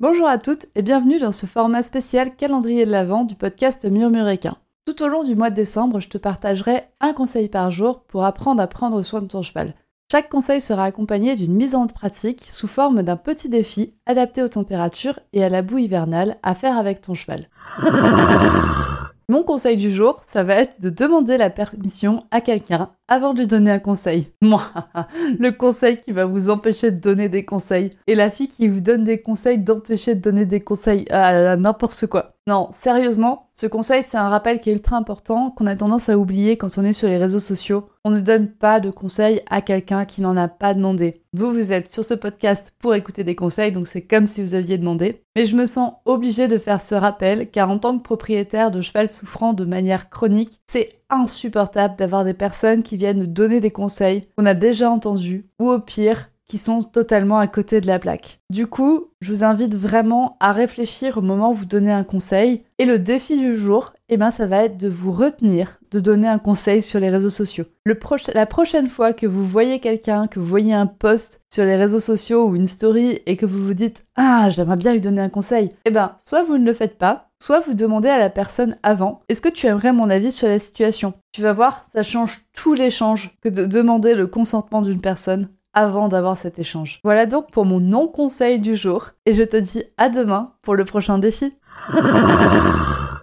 Bonjour à toutes et bienvenue dans ce format spécial calendrier de l'Avent du podcast Murmuréquin. Tout au long du mois de décembre, je te partagerai un conseil par jour pour apprendre à prendre soin de ton cheval. Chaque conseil sera accompagné d'une mise en pratique sous forme d'un petit défi adapté aux températures et à la boue hivernale à faire avec ton cheval. Mon conseil du jour, ça va être de demander la permission à quelqu'un avant de donner un conseil. Moi, le conseil qui va vous empêcher de donner des conseils. Et la fille qui vous donne des conseils d'empêcher de donner des conseils. à n'importe quoi. Non, sérieusement, ce conseil, c'est un rappel qui est ultra important, qu'on a tendance à oublier quand on est sur les réseaux sociaux. On ne donne pas de conseils à quelqu'un qui n'en a pas demandé. Vous, vous êtes sur ce podcast pour écouter des conseils, donc c'est comme si vous aviez demandé. Mais je me sens obligée de faire ce rappel, car en tant que propriétaire de cheval souffrant de manière chronique, c'est insupportable d'avoir des personnes qui viennent nous donner des conseils qu'on a déjà entendus, ou au pire, qui sont totalement à côté de la plaque. Du coup, je vous invite vraiment à réfléchir au moment où vous donnez un conseil. Et le défi du jour, eh ben, ça va être de vous retenir de donner un conseil sur les réseaux sociaux. Le la prochaine fois que vous voyez quelqu'un, que vous voyez un post sur les réseaux sociaux ou une story et que vous vous dites Ah, j'aimerais bien lui donner un conseil, eh ben, soit vous ne le faites pas, soit vous demandez à la personne avant Est-ce que tu aimerais mon avis sur la situation? Tu vas voir, ça change tout l'échange que de demander le consentement d'une personne avant d'avoir cet échange. Voilà donc pour mon non-conseil du jour et je te dis à demain pour le prochain défi.